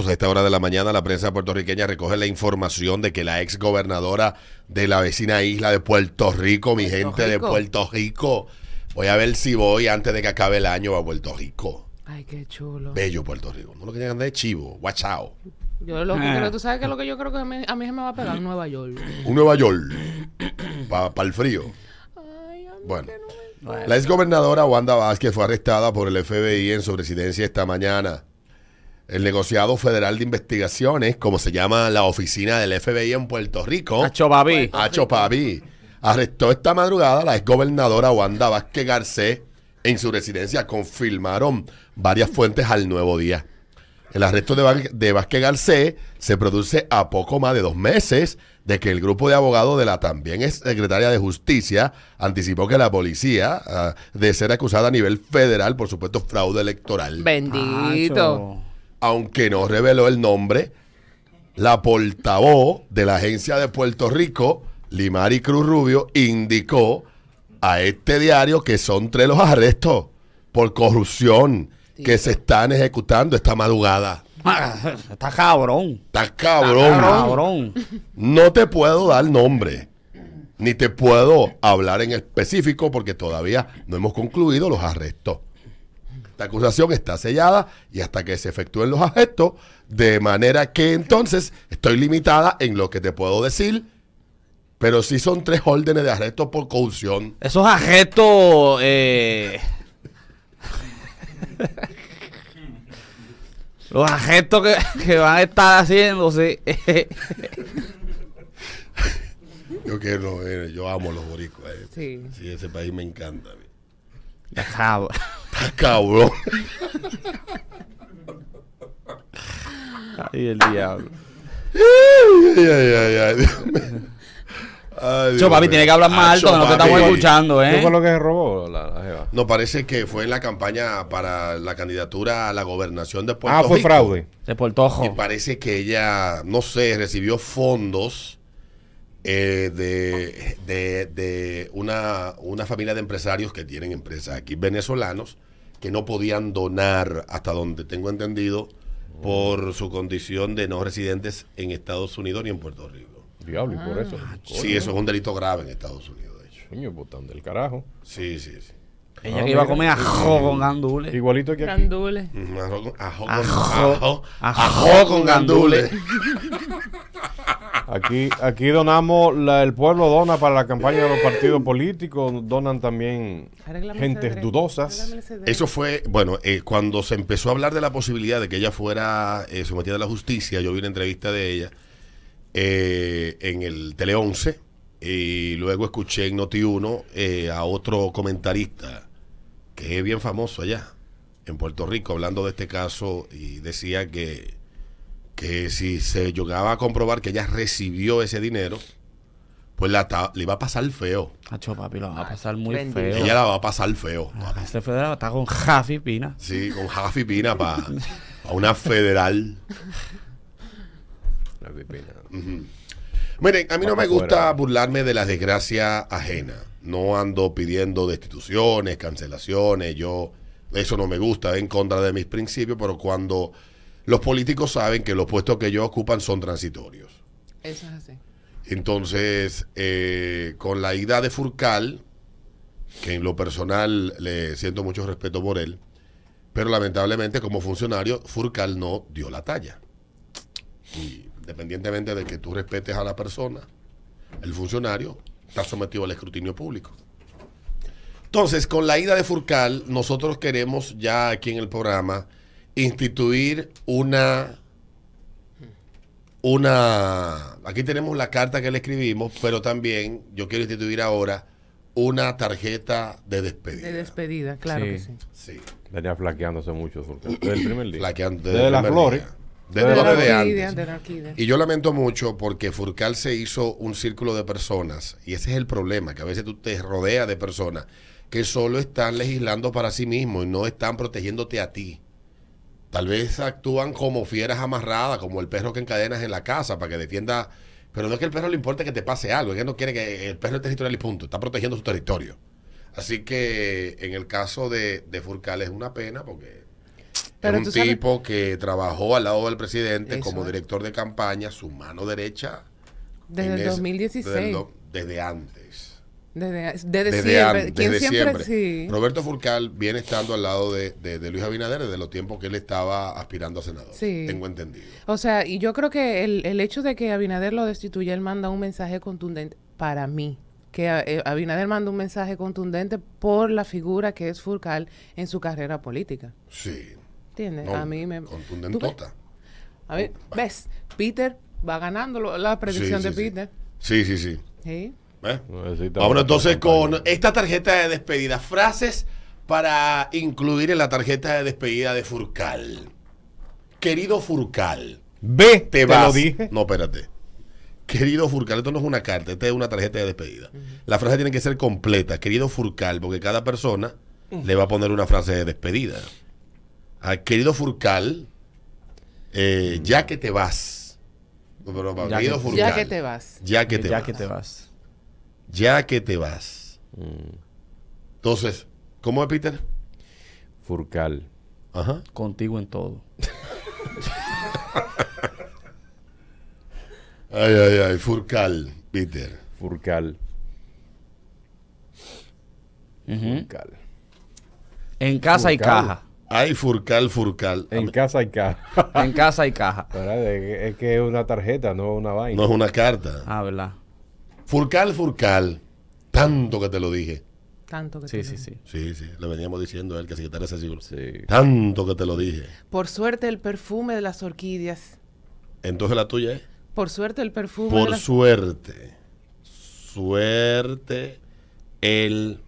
minutos a esta hora de la mañana, la prensa puertorriqueña recoge la información de que la ex gobernadora de la vecina isla de Puerto Rico, mi gente de. Puerto Rico, voy a ver si voy antes de que acabe el año a Puerto Rico. Ay, qué chulo. Bello Puerto Rico. No lo que tengan de chivo, guachao. Yo lo que Ah. creo, tú sabes que lo que yo creo que a mí, a mí se me va a pegar en Nueva York. Un Nueva York. Para el frío. Ay, a mí Bueno. que no me- Bueno, La exgobernadora Wanda Vázquez fue arrestada por el FBI en su residencia esta mañana. El negociado federal de investigaciones, como se llama la oficina del FBI en Puerto Rico, Hacho, papi. Hacho Papi, arrestó esta madrugada a la exgobernadora Wanda Vázquez Garcés en su residencia, confirmaron varias fuentes al nuevo día. El arresto de, Vá- de Vázquez Garcés se produce a poco más de dos meses de que el grupo de abogados de la también ex secretaria de Justicia anticipó que la policía, ah, de ser acusada a nivel federal, por supuesto, fraude electoral, Bendito. Aunque no reveló el nombre, la portavoz de la agencia de Puerto Rico, Limari Cruz Rubio, indicó a este diario que son tres los arrestos por corrupción que se están ejecutando esta madrugada. Ah, Está cabrón. Está cabrón. Cabrón. No te puedo dar nombre, ni te puedo hablar en específico porque todavía no hemos concluido los arrestos. Esta acusación está sellada y hasta que se efectúen los arrestos, de manera que entonces estoy limitada en lo que te puedo decir, pero sí son tres órdenes de arresto por corrupción. Esos agestos. Eh... Los agestos que, que van a estar haciéndose. Yo quiero, eh, yo amo los boricos. eh. Sí. Sí, ese país me encanta. Está cabrón. Ay, el diablo. ay, ay, ay, ay, Dios mío. Ay, Dios Cho, papi, mío. tiene que hablar más Acho, alto, que no te papi. estamos escuchando, ¿Qué ¿eh? fue lo que se robó la, la jeva? No, parece que fue en la campaña para la candidatura a la gobernación de Puerto Ah, fue Rico. fraude. De Portojo. Y parece que ella, no sé, recibió fondos eh, de, de, de una, una familia de empresarios que tienen empresas aquí venezolanos que no podían donar, hasta donde tengo entendido, por su condición de no residentes en Estados Unidos ni en Puerto Rico. Diablo, y por eso. Sí, eso es un delito grave en Estados Unidos, de hecho. Coño, botán del carajo. Sí, sí, sí. Ella Ah, que iba a comer ajo con gandules. Igualito que aquí. Gandules. Ajo, con- ajo, con- Ajo. ajo- Ajo ajo con con gandules. Aquí, aquí donamos, la- el pueblo dona para la campaña de los partidos políticos, donan también gentes dudosas. Eso fue, bueno, eh, cuando se empezó a hablar de la posibilidad de que ella fuera eh, sometida a la justicia, yo vi una entrevista de ella eh, en el Tele 11 y luego escuché en Noti1 eh, a otro comentarista que es bien famoso allá en Puerto Rico hablando de este caso y decía que, que si se llegaba a comprobar que ella recibió ese dinero, pues la le iba a pasar feo. Hacho, papi, lo va a pasar muy Bendito. feo. Ella la va a pasar feo. Ah, Este federal está con Jafi Pina. Sí, con Jafi Pina para una federal. La pipina. Miren, a mí no me pa' gusta fuera. burlarme de la desgracia ajena. No ando pidiendo destituciones, cancelaciones. Yo, eso no me gusta, en contra de mis principios, pero cuando los políticos saben que los puestos que ellos ocupan son transitorios. Eso es así. Entonces, eh, con la ida de Furcal, que en lo personal le siento mucho respeto por él, pero lamentablemente como funcionario, Furcal no dio la talla. Y independientemente de que tú respetes a la persona, el funcionario está sometido al escrutinio público. Entonces, con la ida de Furcal, nosotros queremos ya aquí en el programa instituir una una. Aquí tenemos la carta que le escribimos, pero también yo quiero instituir ahora una tarjeta de despedida. De despedida, claro Sí. que sí. Sí, Venía flaqueando mucho desde el primer día. flaqueando Desde desde el las flores. Desde Desde, la orquídea, antes. de la. Y yo lamento mucho porque Furcal se hizo un círculo de personas, y ese es el problema, que a veces tú te rodeas de personas que solo están legislando para sí mismos y no están protegiéndote a ti. Tal vez actúan como fieras amarradas, como el perro que encadenas en la casa para que defienda. Pero no es que el perro le importe que te pase algo, es que no quiere que el perro es territorial y punto. Está protegiendo su territorio. Así que en el caso de, de Furcal es una pena porque Pero es un sabes- tipo que trabajó al lado del presidente Eso como director de campaña, su mano derecha. Desde el ese- 2016. Desde, el do- desde antes. Desde, desde, Desde, siempre. an- ¿Quién desde siempre? siempre. Sí. Roberto Furcal viene estando al lado de, de- de Luis Abinader desde los tiempos que él estaba aspirando a senador. Sí. Tengo entendido. O sea, y yo creo que el, el hecho de que Abinader lo destituya, él manda un mensaje contundente para mí. Que eh, Abinader manda un mensaje contundente por la figura que es Furcal en su carrera política. Sí. ¿Entiendes? No, a mí me. Contundentota. A ver, ¿ves? Peter va ganando la predicción Sí, de sí. Peter. Sí, sí, sí. Sí. ¿Eh? Vámonos entonces con esta tarjeta de despedida. Frases para incluir en la tarjeta de despedida de Furcal. Querido Furcal, Ve, te, te vas. lo dije. No, espérate. Querido Furcal, esto no es una carta, esta es una tarjeta de despedida. La frase tiene que ser completa. Querido Furcal, porque cada persona le va a poner una frase de despedida. Ah, querido Furcal, eh, ya que te vas. Pero, Ya querido que- Furcal, Ya que te vas. Ya que te ya vas. que te vas. Ya que te vas. Entonces, ¿cómo es Peter? Furcal. Ajá. Contigo en todo. Ay, ay, ay, Furcal, Peter. Furcal. Furcal. En casa y Furcal. caja. Ay, Furcal, Furcal. En casa y caja. En casa y caja. ¿Verdad? Es que- es que es una tarjeta, no una vaina. No es una carta. Ah, ¿verdad? Furcal, Furcal. Tanto que te lo dije. Tanto que Sí, te sí, digo. sí. Sí, sí, le veníamos diciendo a él que se quitara ese siglo. Sí. Tanto que te lo dije. Por suerte el perfume de las orquídeas. Entonces la tuya es. Por suerte el perfume de Por las suerte. Suerte el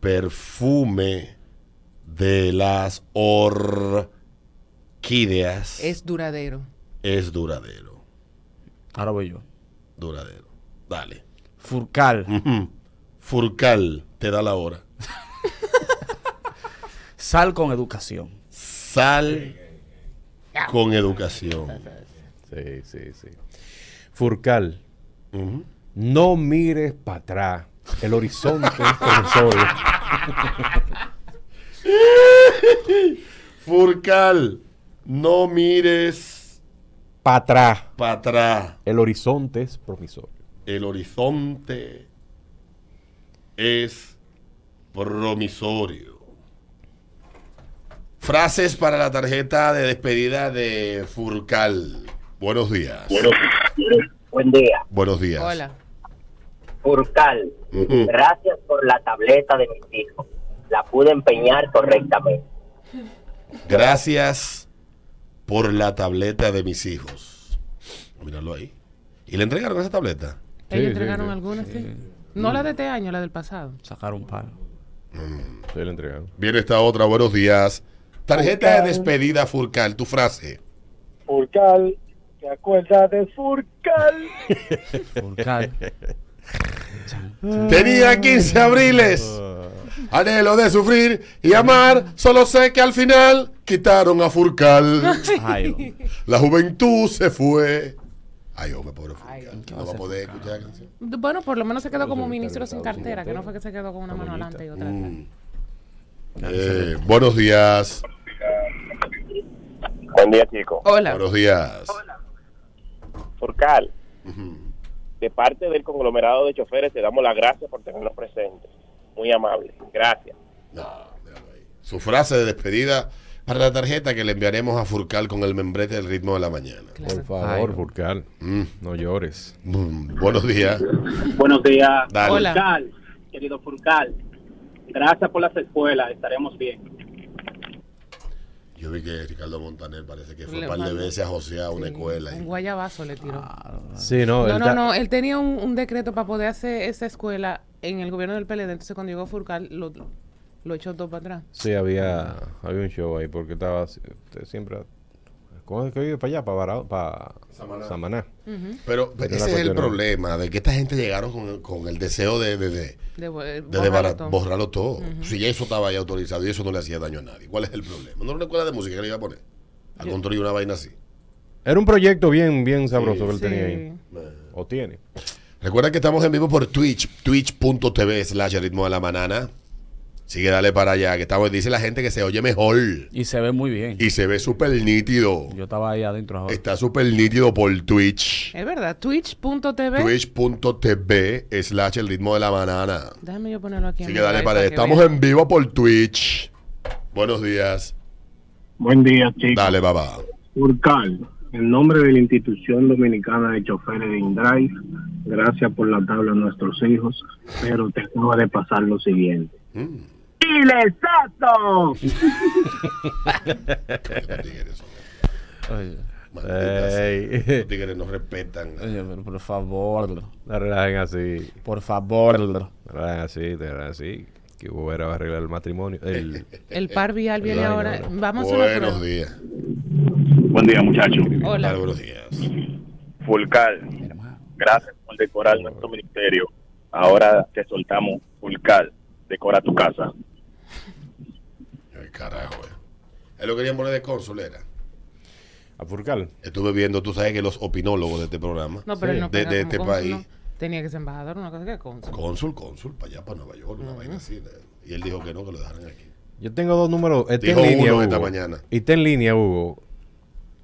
perfume de las orquídeas es duradero. es duradero. Ahora voy yo. Duradero. Dale. Furcal. Furcal te da la hora. Sal con educación. Sal con educación. Sí, sí, sí. Furcal. No mires para atrás. El horizonte es promisorio. Furcal, no mires Para atrás. para atrás. El horizonte es promisorio. El horizonte es promisorio. Frases para la tarjeta de despedida de Furcal. Buenos días. Buen día. Buenos días. Hola. Furcal, gracias por la tableta de mis hijos. La pude empeñar correctamente. Gracias por la tableta de mis hijos. Míralo ahí. ¿Y le entregaron esa tableta? Ellos sí, entregaron sí. algunas, sí. No la de este año, la del pasado. Sacar un palo. Sí, le entregaron. Viene esta otra. Buenos días. Tarjeta de despedida Furcal. Tu frase. Furcal, ¿te acuerdas de Furcal? Furcal. Tenía 15 abriles. Anhelo de sufrir y amar. Solo sé que al final quitaron a Furcal. La juventud se fue. Ay, hombre, pobre. Ay, no va a poder escuchar la canción. Bueno, por lo menos se quedó como ministro sin cartera, que no fue que se quedó con una mano adelante y otra atrás. Mm. Eh, buenos días. Buen día, chicos. Hola. Buenos días. Furcal, Ujú. de parte del conglomerado de choferes, te damos las gracias por tenernos presentes. Muy amable. Gracias. No, ahí. Su frase de despedida para la tarjeta que le enviaremos a Furcal con el membrete del ritmo de la mañana. Claro. Por favor, Ay. Furcal. Mm. No llores. Mm, Buenos días. Buenos días, Dale. Hola. Furcal, querido Furcal. Gracias por las escuelas, estaremos bien. Yo vi que Ricardo Montaner parece que fue Le un par de veces a josear una Sí, escuela. Un y- guayabazo le tiró. Sí, no. No, no, no. Él tenía un, un decreto para poder hacer esa escuela en el gobierno del PLD. Entonces, cuando llegó Furcal, lo, lo echó todo para atrás. Sí, había, había un show ahí porque estaba siempre. ¿Cómo es que vive para allá? Para, Barao- para Samaná. Pero Pero ese es el problema, de que esta gente llegaron con, con el deseo de, de, de, De, de borrarlo todo. borrarlo todo. Si ya eso estaba ya autorizado y eso no le hacía daño a nadie. ¿Cuál es el problema? No era una escuela de música que le iba a poner. A construir una vaina así. Era un proyecto bien, bien sabroso que él Sí. tenía ahí. O tiene. Recuerda que estamos en vivo por Twitch, twitch.tv slash ritmo de la Sigue, dale para allá. Que estamos, dice la gente que se oye mejor. Y se ve muy bien. Y se ve súper nítido. Yo estaba ahí adentro ahora. Está súper nítido por Twitch. Es verdad, twitch.tv. Twitch.tv slash el ritmo de la banana. Déjame yo ponerlo aquí. en Así mi que dale para allá. Estamos vean. en vivo por Twitch. Buenos días. Buen día, chicos. Dale, papá. Urcal, en nombre de la institución dominicana de choferes de InDrive, gracias por la tabla a nuestros hijos, pero te acabo de pasar lo siguiente. Mm. ¡Chile exacto! Estos tigres Oye, no respetan. oye, pero por favor. No relajen así. Por favor. No relajen así, te relajen así. Que hubo era a arreglar el matrimonio. El, El par vial viene ahora. no. Vamos a una Buenos días. Buen día, muchachos. Hola. Dale, buenos días. Fulcal, gracias por decorar nuestro ministerio. Ahora te soltamos Fulcal, decora tu casa. Carajo, eh. Él lo querían poner de cónsul, era. a Furcal. Estuve viendo, tú sabes que los opinólogos de este programa, No, pero Sí. él no de, pega de como este cónsul, país, ¿no? Tenía que ser embajador, una cosa que cónsul. cónsul, cónsul, para allá, para Nueva York, una vaina así. de- Y él dijo que no, que lo dejaran aquí. Yo tengo dos números. Dijo en línea, uno Hugo. esta mañana. Y está en línea, Hugo.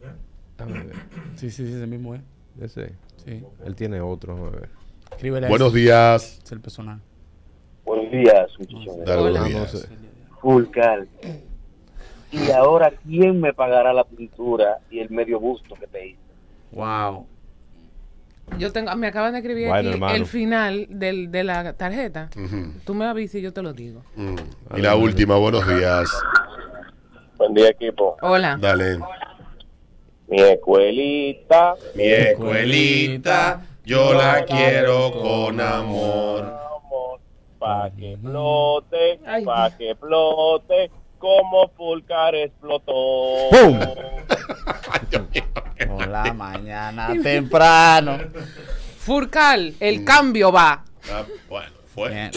Ver. Sí, sí, sí, ese mismo es. Ese. Sí. Él tiene otro. déjame ver. Escríbele a Buenos ese. días. Es el personal. Buenos días, muchachos. Dale, Hola. buenos no días. sé. Y ahora, ¿quién me pagará la pintura y el medio busto que te hice? Wow. Yo tengo, me acaban de escribir Bueno, aquí hermano. el final del, de la tarjeta. Ujú. Tú me avisas y yo te lo digo. Mm. Y la última, buenos días. Buen día, equipo. Hola. Dale. Mi escuelita. Mi escuelita, yo la quiero con amor. Pa' que explote, Ay. pa' que explote, como Fulcar explotó. ¡Pum! Por la mañana temprano. Furcal, el cambio va. Ah, bueno, fue. Bien.